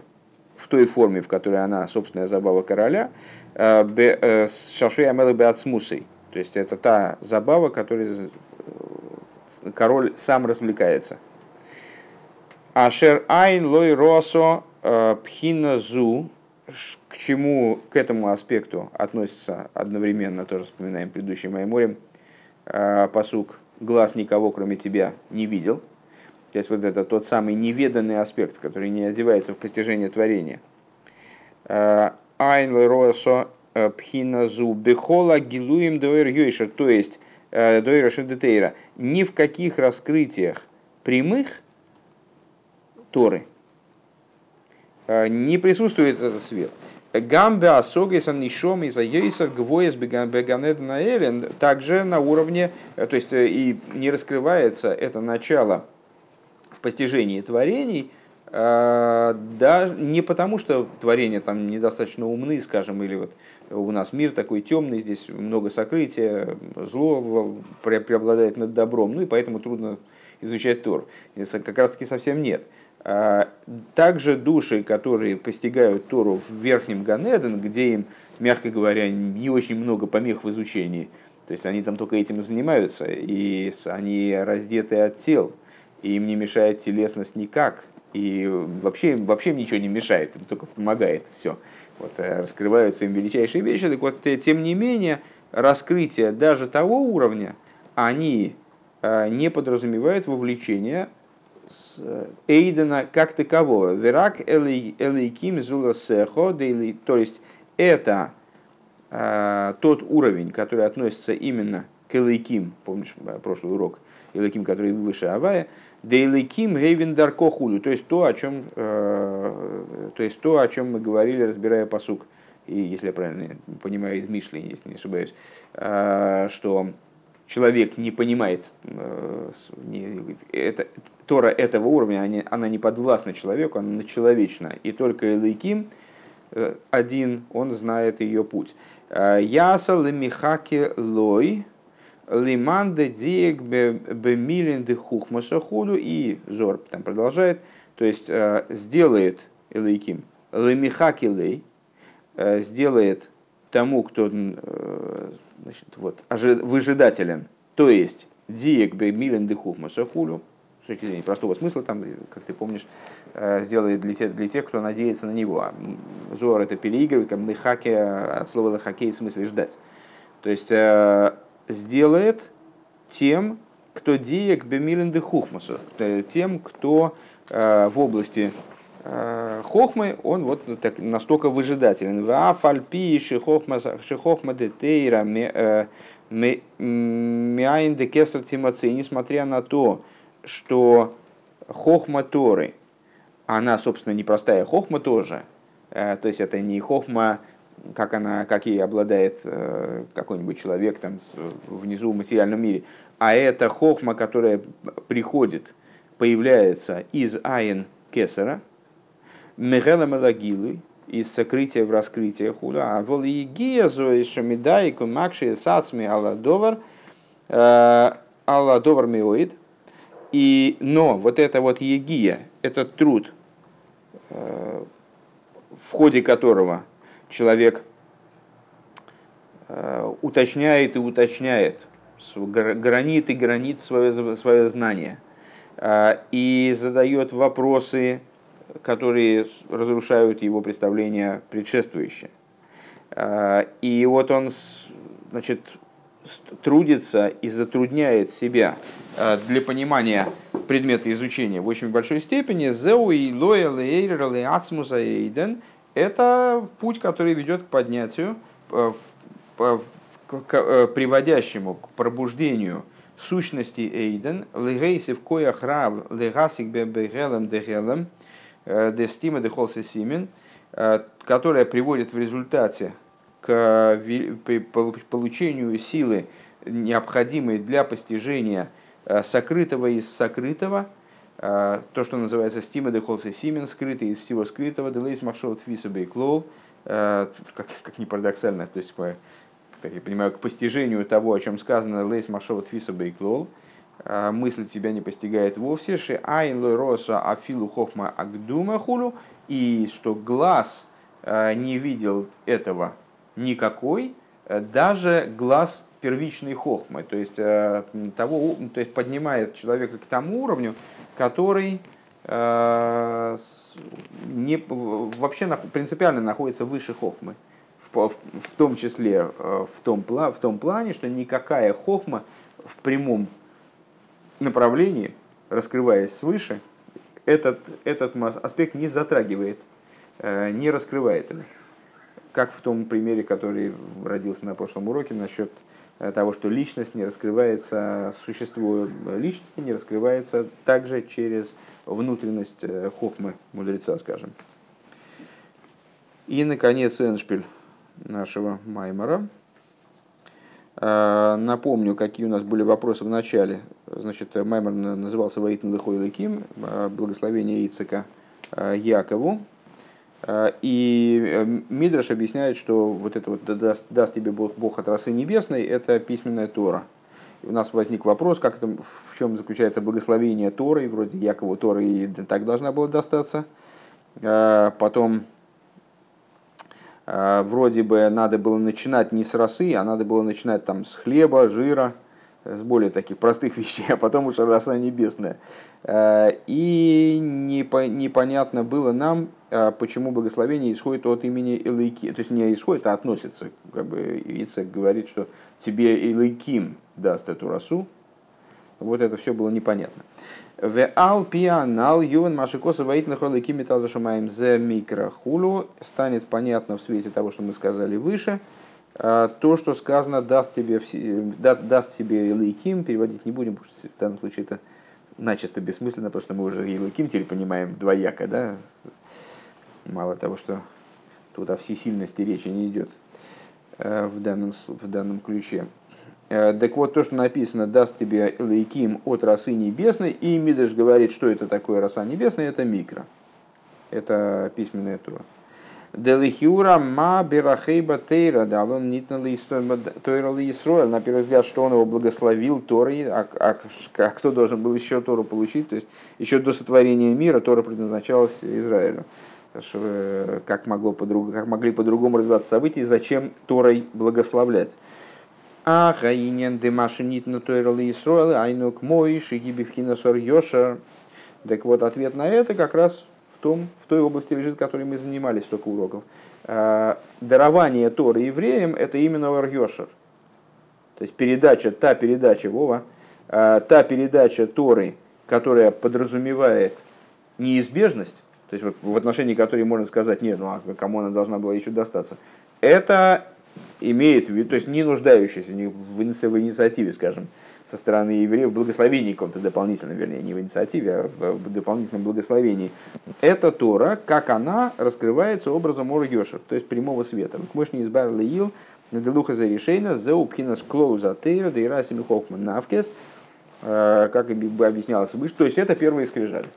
в той форме, в которой она, собственная забава короля, а, э, шашуи амелех беацмусой. То есть это та забава, которой э, король сам развлекается – Ашер айн лой росо э, пхиназу, к чему, к этому аспекту относится одновременно, тоже вспоминаем предыдущий Майморем, посук «Глаз никого, кроме тебя, не видел». То есть вот это тот самый неведанный аспект, который не одевается в постижение творения. Э, айн лой росо пхиназу бехола гилуем доэр то есть доэр шедетейра, ни в каких раскрытиях прямых – Торы. Э, не присутствует этот свет. Гамбе асогесан нишом из айейсер гвоес беганед также на уровне, э, то есть э, и не раскрывается это начало в постижении творений, да, не потому, что творения там недостаточно умны, скажем, или вот у нас мир такой темный, здесь много сокрытия, зло преобладает над добром, ну и поэтому трудно изучать Тор. Как раз таки совсем нет. Также души, которые постигают Тору в верхнем Ганеден, где им, мягко говоря, не очень много помех в изучении, то есть они там только этим и занимаются, и они раздеты от тел, и им не мешает телесность никак, и вообще, вообще им ничего не мешает, им только помогает все. Вот, э, раскрываются им величайшие вещи. Так вот, э, тем не менее, раскрытие даже того уровня, они э, не подразумевают вовлечение Эйдена как такового. Верак элейким зула сехо, то есть это тот уровень, который относится именно к элейким, помнишь прошлый урок, элейким, который выше Авая, Дейликим Гейвен Дарко Хулю, то есть то, о чем, э, то есть то, о чем мы говорили, разбирая посук, и если я правильно понимаю из Мишли, если не ошибаюсь, э, что человек не понимает, э, не, это, Тора этого уровня, они, она не подвластна человеку, она человечна, и только Элейким один, он знает ее путь. Яса лемихаки лой, лиманде диек бемилинды хухмаса худу и Зор там продолжает, то есть э, сделает Элейким лемихаки лей, э, сделает тому, кто э, значит, вот, выжидателен, то есть диек бемилинды хухмаса худу, с точки зрения простого смысла, там, как ты помнишь, сделает для тех, для тех, кто надеется на него. А Зор это переигрывает, как лихаки, от слова лихакей в смысле ждать. То есть сделает тем, кто диек бемилинды хухмасу, тем, кто э, в области э, хохмы, он вот так, настолько выжидателен. Вафальпи шихохма детейра э, миайн де кесар тимаци, несмотря на то, что хохма Торы, она, собственно, непростая хохма тоже, то есть это не хохма как она, как ей обладает э, какой-нибудь человек там внизу в материальном мире. А это хохма, которая приходит, появляется из айн кесара, мегела мелагилы, из сокрытия в раскрытие хула, а вол егия зои шамидайку макши сасми алладовар, э, алладовар миоид, и, но вот это вот егия, этот труд, э, в ходе которого человек э, уточняет и уточняет, гранит и гранит свое, свое знание, и задает вопросы, которые разрушают его представление предшествующее. Э, и вот он значит, трудится и затрудняет себя для понимания предмета изучения в очень большой степени. Зеуи лоя лейр леацмуса эйден это путь, который ведет к поднятию, к э, приводящему к пробуждению сущности Эйден, легейсив коях рав, легасик бебегелем дегелем, дестима дехолсе симен, которая приводит в результате к получению силы, необходимой для постижения сокрытого из сокрытого – то, что называется стима де холси симен, скрытый из всего скрытого, делейс махшот фиса бейклол, а, как, как ни парадоксально, то есть, как я понимаю, к постижению того, о чем сказано, лейс махшот фиса бейклол, а, мысль тебя не постигает вовсе, ши айн роса афилу хохма агдума хулу, и что глаз не видел этого никакой, даже глаз первичной хохмы, то есть, того, то есть поднимает человека к тому уровню, который э, не, вообще принципиально находится выше хохмы. В, в, в том числе э, в том, в том плане, что никакая хохма в прямом направлении, раскрываясь свыше, этот, этот аспект не затрагивает, э, не раскрывает. Как в том примере, который родился на прошлом уроке насчет Э, того, что личность не раскрывается, существо личности не раскрывается также через внутренность э, хохмы мудреца, скажем. И, наконец, эншпиль нашего Маймара. Э, напомню, какие у нас были вопросы в начале. Значит, Маймер назывался Ваитн Лихой Лаким, благословение Ицека Якову. Э, и э, Мидраш объясняет, что вот это вот даст, даст тебе Бог, Бог от расы небесной, это письменная Тора. у нас возник вопрос, как это, в чем заключается благословение Торы, вроде Якова Торы и так должна была достаться. Потом вроде бы надо было начинать не с росы, а надо было начинать там с хлеба, жира, с более таких простых [laughs] вещей, а потом уже роса небесная. А, и непонятно было нам, почему благословение исходит от имени Элейки. То есть не исходит, а относится. Как бы Ицек говорит, что тебе Элейким даст эту росу. Вот это все было непонятно. В ал пианал ювен машикоса воит на холыки металл шамаем зе микрохулу станет понятно в свете того, что мы сказали выше. А, то, что сказано, даст тебе, даст тебе Илайким, переводить не будем, потому что в данном случае это начисто бессмысленно, потому что мы уже Илайким теперь понимаем двояко, да? Мало того, что тут о всесильности речи не идет э, в данном, в данном ключе. Э, так вот, то, что написано, даст тебе лейким от росы небесной, и Мидриш говорит, что это такое роса небесная, это микро. Это письменная тура. Делихиура ма берахейба тейра, дал он нитна тойра лиисроэль. На первый взгляд, что он его благословил Торой, а, а, а кто должен был еще Тору получить? То есть еще до сотворения мира Тора предназначалась Израилю. Э, как, могло по как могли по-другому развиваться события, зачем Торой благословлять? А хаинен демашинит на тойралы Исроэл, айнук мой, шигибивхина сор йошер. Так вот, ответ на это как раз том, в той области лежит, которой мы занимались столько уроков. А, дарование Торы евреям – это именно Йошер. То есть передача, та передача, Вова, а, та передача Торы, которая подразумевает неизбежность, то есть в отношении которой можно сказать, нет, ну а кому она должна была еще достаться, это имеет в виду, то есть не нуждающийся в инициативе, скажем, со стороны евреев, благословении каком-то дополнительном, вернее, не в инициативе, а в дополнительном благословении. Это Тора, как она раскрывается образом Ор Йошер, то есть прямого света. Мощь не избавил Ил, Наделуха за решение, за упхинас клоуза тейра, да и расими хохман навкес, э, как объяснялось выше, то есть это первые скрижали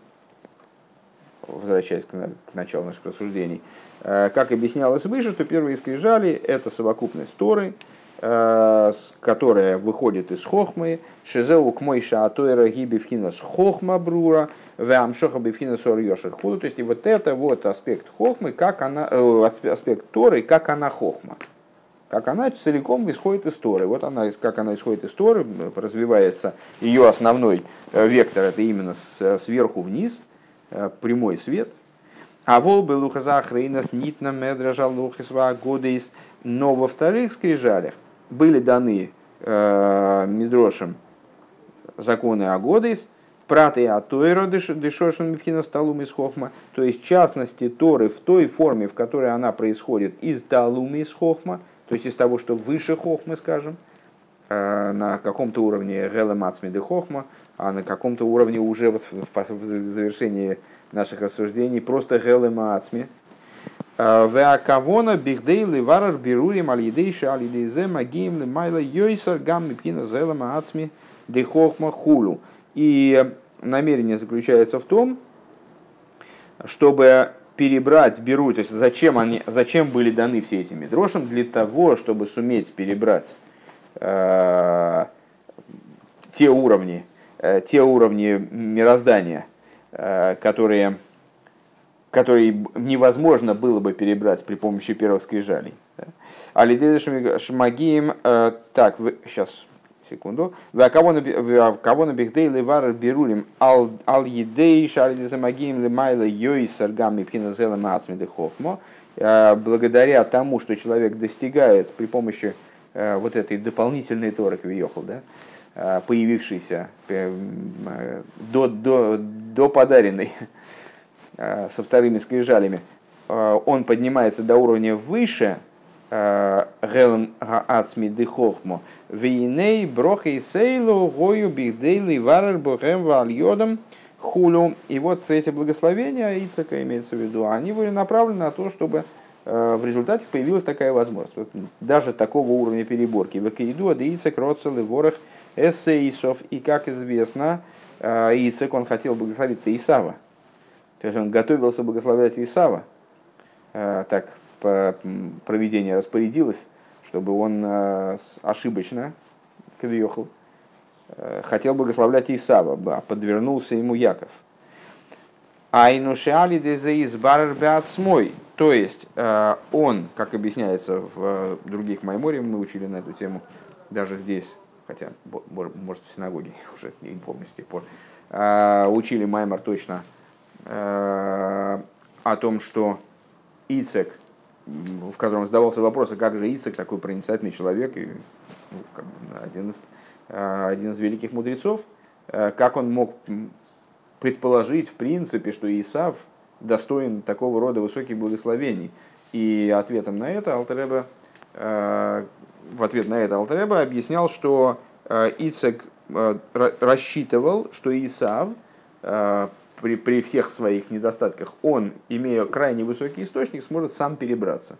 возвращаясь к началу наших рассуждений, э, как объяснялось выше, что первые скрижали – это совокупность Торы, которая выходит из хохмы, шизеу к мойша атойра гибивхинас хохма брура, вамшоха бивхинас худу. То есть и вот это вот аспект хохмы, как она, э, аспект Торы, как она хохма. Как она целиком исходит из Торы. Вот она, как она исходит из Торы, развивается ее основной вектор, это именно сверху вниз – Э, прямой свет. А вол был ухазахрейнас нитна медражал лухисва годейс. Но во вторых скрижалях были даны э, Мидрошем законы о годейс, праты от Тойра дешошен мипхина сталум из хохма, то есть в частности Торы в той форме, в которой она происходит из талума из хохма, то есть из того, что выше хохмы, скажем, э, на каком-то уровне гелем де хохма, а на каком-то уровне уже вот в завершении наших рассуждений просто гелема ацми. А, Веакавона бихдей ливарар берурим алидейши алидейзе магием лимайла йойсар гам мипхина зелема ацми дехохма хулу. И намерение заключается в том, чтобы перебрать беру, то есть зачем, они, зачем были даны все эти медрошим? Для того, чтобы суметь перебрать э, те уровни, Э, те уровни мироздания, э, которые, которые невозможно было бы перебрать при помощи первых скрижалей. Алидеда Шмагием, э, так, сейчас, секунду. Кого на бихдей левар берурим ал едей шалидеса магием лемайла йой саргами пхиназела мацмиды хохмо. Благодаря тому, что человек достигает при помощи вот этой дополнительной торок виехал, да, Э, появившийся э, до, до, до подаренной э, [laughs] со вторыми скрижалями, он поднимается до уровня выше Гелем Гаацми Дехохмо, Вейней Брохей Сейлу Гою Бихдейли Варер Бохем Вальодом Хулю. И вот эти благословения Ицака имеется в виду, они были направлены на то, чтобы в результате появилась такая возможность. Вот даже такого уровня переборки. Векаиду Адеицак Роцел и Ворох – эссеисов, и, как известно, э, Ицек, он хотел благословить Исава. То есть он готовился благословлять Исава. Э, так проведение распорядилось, чтобы он э, ошибочно, кавиохал, хотел благословлять Исава, а подвернулся ему Яков. Айнушали дезеис барбеацмой. То есть он, как объясняется в других майморе, мы учили на эту тему, даже здесь, хотя, может, в синагоге, [laughs] уже не помню с тех пор, учили Маймор точно о том, что Ицек, в котором задавался вопрос, а как же Ицек, такой проницательный человек, и ну, как бы, один, из, а, один из великих мудрецов, а, как он мог предположить, в принципе, что Исав достоин такого рода высоких благословений. И ответом на это Алтереба, в ответ на это Алтереба объяснял, что Ицек рассчитывал, что Исав при, при всех своих недостатках, он, имея крайне высокий источник, сможет сам перебраться.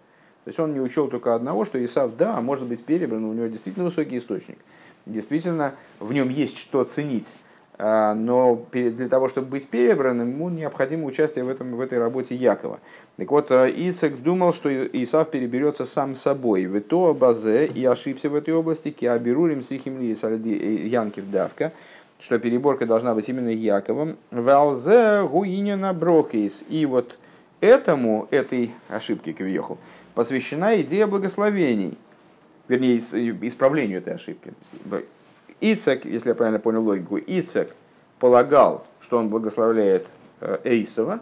То есть он не учел только одного, что Исав, да, может быть перебран, у него действительно высокий источник. Действительно, в нем есть что ценить. А, но для того, чтобы быть перебранным, ему необходимо участие в, этом, в этой работе Якова. Так вот, а, Ицек думал, что Исав переберется сам собой. В то базе и ошибся в этой области, киабирурим сихимли э, янкив давка, что переборка должна быть именно Яковом. Валзе гуинина брокейс. И вот этому, этой ошибке Кавиехал, посвящена идея благословений. Вернее, исправлению этой ошибки. Ицек, если я правильно понял логику, Ицек полагал, что он благословляет э, Эйсова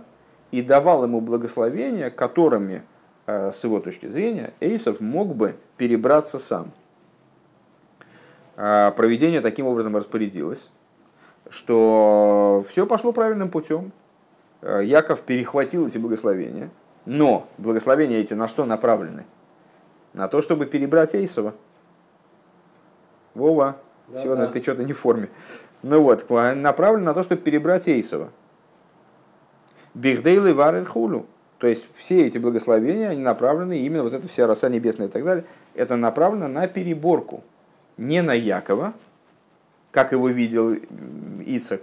и давал ему благословения, которыми, э, с его точки зрения, Эйсов мог бы перебраться сам. А проведение таким образом распорядилось что все пошло правильным путем. Э, Яков перехватил эти благословения, но благословения эти на что направлены? На то, чтобы перебрать Эйсова. Вова, да, сегодня да. ты что-то не в форме. Ну вот, направлено на то, чтобы перебрать Эйсова. Бихдейлы варер хулю. То есть все эти благословения, они направлены, именно вот эта вся роса небесная и так далее, это направлено на переборку. Не на Якова, как его видел Ицек,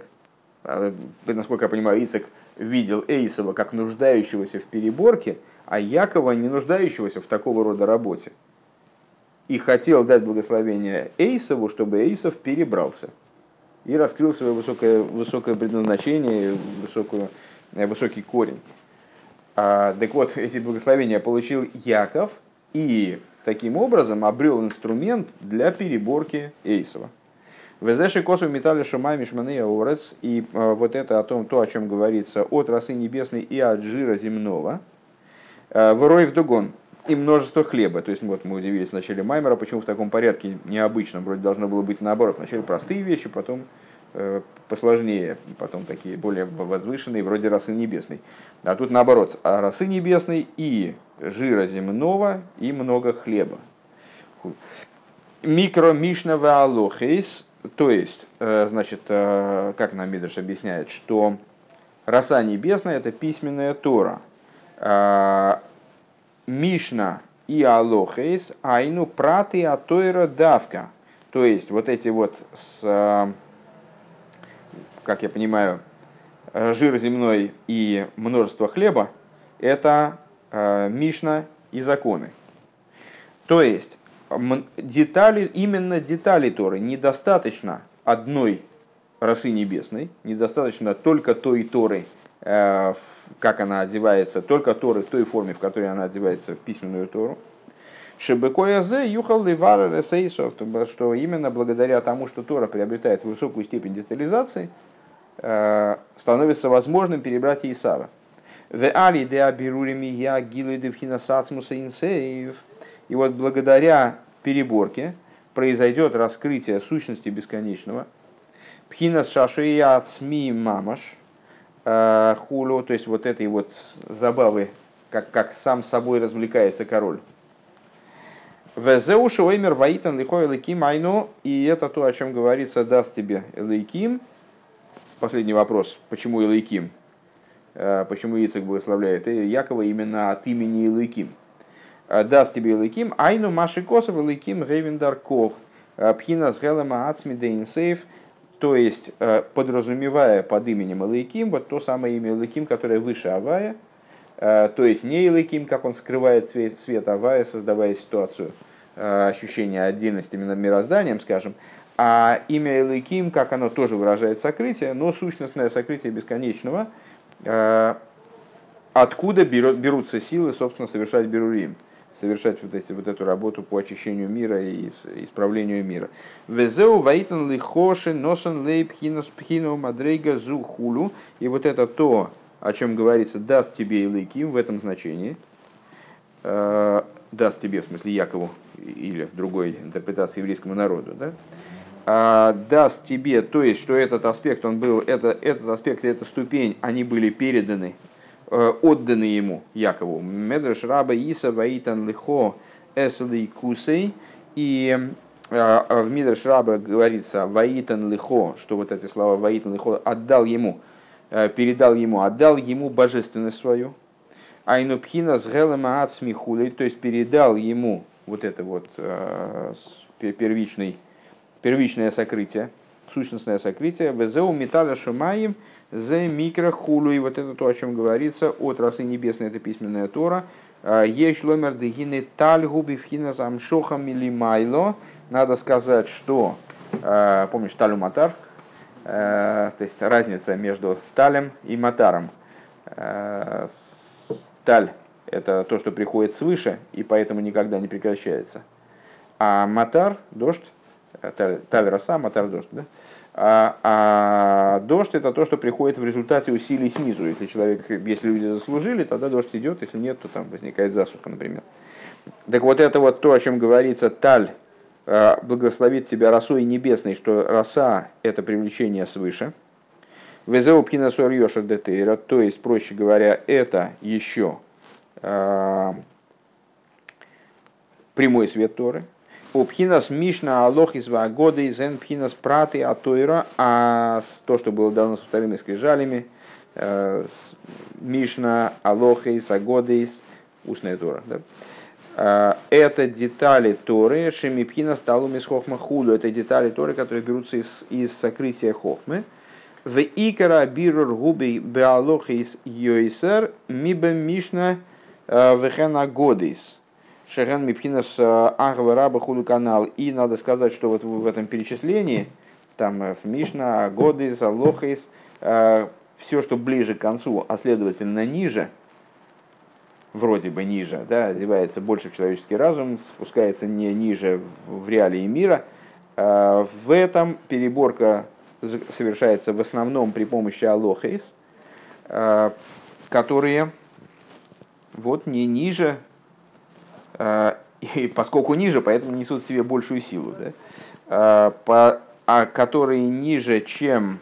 а, насколько я понимаю, Ицек видел Эйсова как нуждающегося в переборке, а Якова не нуждающегося в такого рода работе. И хотел дать благословение Эйсову, чтобы Эйсов перебрался и раскрыл свое высокое, высокое предназначение, высокую, э, высокий корень. А, так вот, [laughs] эти благословения получил Яков и таким образом обрел инструмент для переборки Эйсова. Везеши косу металли шумай мишманы орец. И а, вот это о том, то, о чем говорится от росы небесной и от жира земного. А, Ворой в дугон и множество хлеба. То есть вот мы удивились в начале Маймера, почему в таком порядке необычном, вроде должно было быть наоборот. Вначале простые вещи, потом э, посложнее, потом такие более возвышенные, вроде росы небесной. А тут наоборот, а росы небесной и жира земного и много хлеба. Микро Мишна Ваалохейс то есть, э, значит, э, как нам Мидрш объясняет, что роса небесная – это письменная Тора. Э, Мишна и Алохейс айну праты атойра давка. То есть, вот эти вот, с, как я понимаю, жир земной и множество хлеба – это Мишна и законы. То есть, детали, именно детали Торы. Недостаточно одной росы небесной, недостаточно только той Торы, э, как она одевается, только Торы в той форме, в которой она одевается в письменную Тору. Шебекоязе юхал ливара ресейсов, что именно благодаря тому, что Тора приобретает высокую степень детализации, э, становится возможным перебрать Исава. В али де абирурими я гилу девхина сацмуса инсеев – и вот благодаря переборке произойдет раскрытие сущности бесконечного. Пхинас шашуя цми мамаш э, хулу, то есть вот этой вот забавы, как, как сам собой развлекается король. Везеуши оймер ваитан лихой лейким айну, и это то, о чем говорится, даст тебе лейким. Последний вопрос, почему Илайким? Э, почему Ицек благословляет Якова именно от имени Илайким? Э, даст тебе Илыким, айну маши косов Илыким гейвендар кох, э, пхина с гелема ацми дейнсейф, то есть э, подразумевая под именем Илыким, вот то самое имя Илыким, которое выше Авая, то есть не Илыким, как он скрывает свет, свет Авая, создавая ситуацию ощущения отдельности именно мирозданием, скажем, А имя Элейким, как оно тоже выражает сокрытие, но сущностное сокрытие бесконечного, э, откуда берут, берутся силы, собственно, совершать Берурим, совершать вот, эти, вот эту работу по очищению мира и исправлению мира. Везеу ваитан лихоши носан лейб пхину мадрейга зу хулу. И вот это то, о чем говорится, даст тебе Элейким в этом значении, э, даст тебе, в смысле Якову, или в другой интерпретации еврейскому народу, да, а, даст тебе, то есть, что этот аспект, он был, это, этот аспект и эта ступень, они были переданы, отданы ему, Якову. Медреш раба Иса ваитан лихо эсли кусей. И э, в Мидреш раба говорится ваитан лихо, что вот эти слова ваитан лихо отдал ему, э, передал ему, отдал ему божественность свою. Айнупхина с гелема ацмихулей, то есть передал ему вот это вот первичный первичное сокрытие, сущностное сокрытие, везеу металля шумаем, зе микрохулу, и вот это то, о чем говорится, от расы небесной, это письменная Тора, Еш ломер дегины тальгу бифхина замшохам или майло. Надо сказать, что, а, помнишь, талю матар, а, то есть разница между талем и матаром. Таль – это то, что приходит свыше, и поэтому никогда не прекращается. А матар, дождь, Таль роса, матар дождь. Да? А, а дождь это то, что приходит в результате усилий снизу. Если человек, если люди заслужили, тогда дождь идет, если нет, то там возникает засуха, например. Так вот это вот то, о чем говорится, таль а, благословит тебя росой небесной, что роса – это привлечение свыше. Везеу пхинасуэр йошер детейра, то есть, проще говоря, это еще э, прямой свет Торы – у пхинас Мишна Алох из Вагода из Эн пхинас Праты Атойра, а то, что было дано с вторыми скрижалями, э, Мишна Алох из Агодейс, устная Тора. Да? Э, это детали Торы, Шемипхина сталу из Хохма Худу. Это детали Торы, которые берутся из, из сокрытия Хохмы. В Икара Бирур Губи Беалох из Йойсер Миба Мишна э, Вехена Годейс. Шерен Мипхинас э, Агва Раба Худу канал. И надо сказать, что вот в этом перечислении, там э, Мишна, Годис, Алохис, э, все, что ближе к концу, а следовательно ниже, вроде бы ниже, да, одевается больше в человеческий разум, спускается не ниже в реалии мира. В этом переборка совершается в основном при помощи алохейс, которые вот не ниже и поскольку ниже, поэтому несут в себе большую силу, да? Э, по, а которые ниже, чем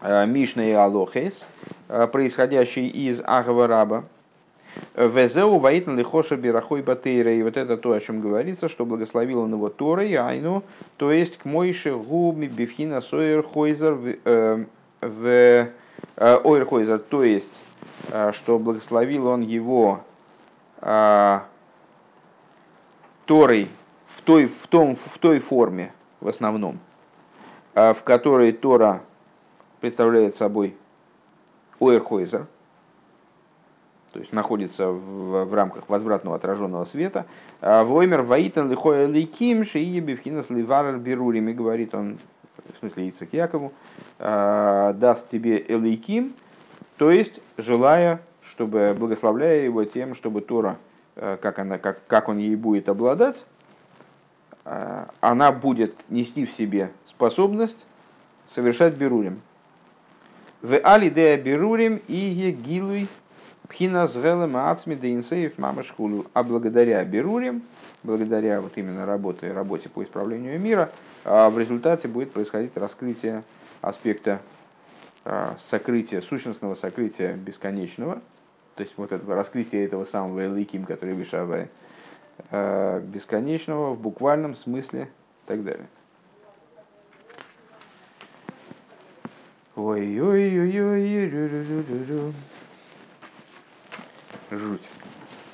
э, Мишна и Алохес, происходящие из Агава Раба, Везеу ваитн лихоша бирахой батейра. И вот это то, о чем говорится, что благословил он его Торой, айну, то есть к Мойше губи бифхина сойер хойзер в ойр хойзер, то есть, что благословил он его Торой в той, в, том, в той форме, в основном, а, в которой Тора представляет собой Уэрхойзер, то есть находится в, в рамках возвратного отраженного света. А, Воймер Ваитан Лихоя Лейким Шиебивхинас Ливарер Берурими, говорит он, в смысле Ицек Якову, а, даст тебе Элейким, то есть желая, чтобы, благословляя его тем, чтобы Тора как, она, как, как он ей будет обладать, э, она будет нести в себе способность совершать берурим. В алидея берурим и егилуй пхина згелем ацми да инсеев мамашхулу. А благодаря берурим, благодаря вот именно работе, работе по исправлению мира, э, в результате будет происходить раскрытие аспекта сокрытия, сущностного сокрытия бесконечного – то есть вот это раскрытие этого самого Эликим, который Вишавай, э, бесконечного в буквальном смысле и так далее. Ой-ой-ой-ой-ой-ой-ой-ой. Жуть.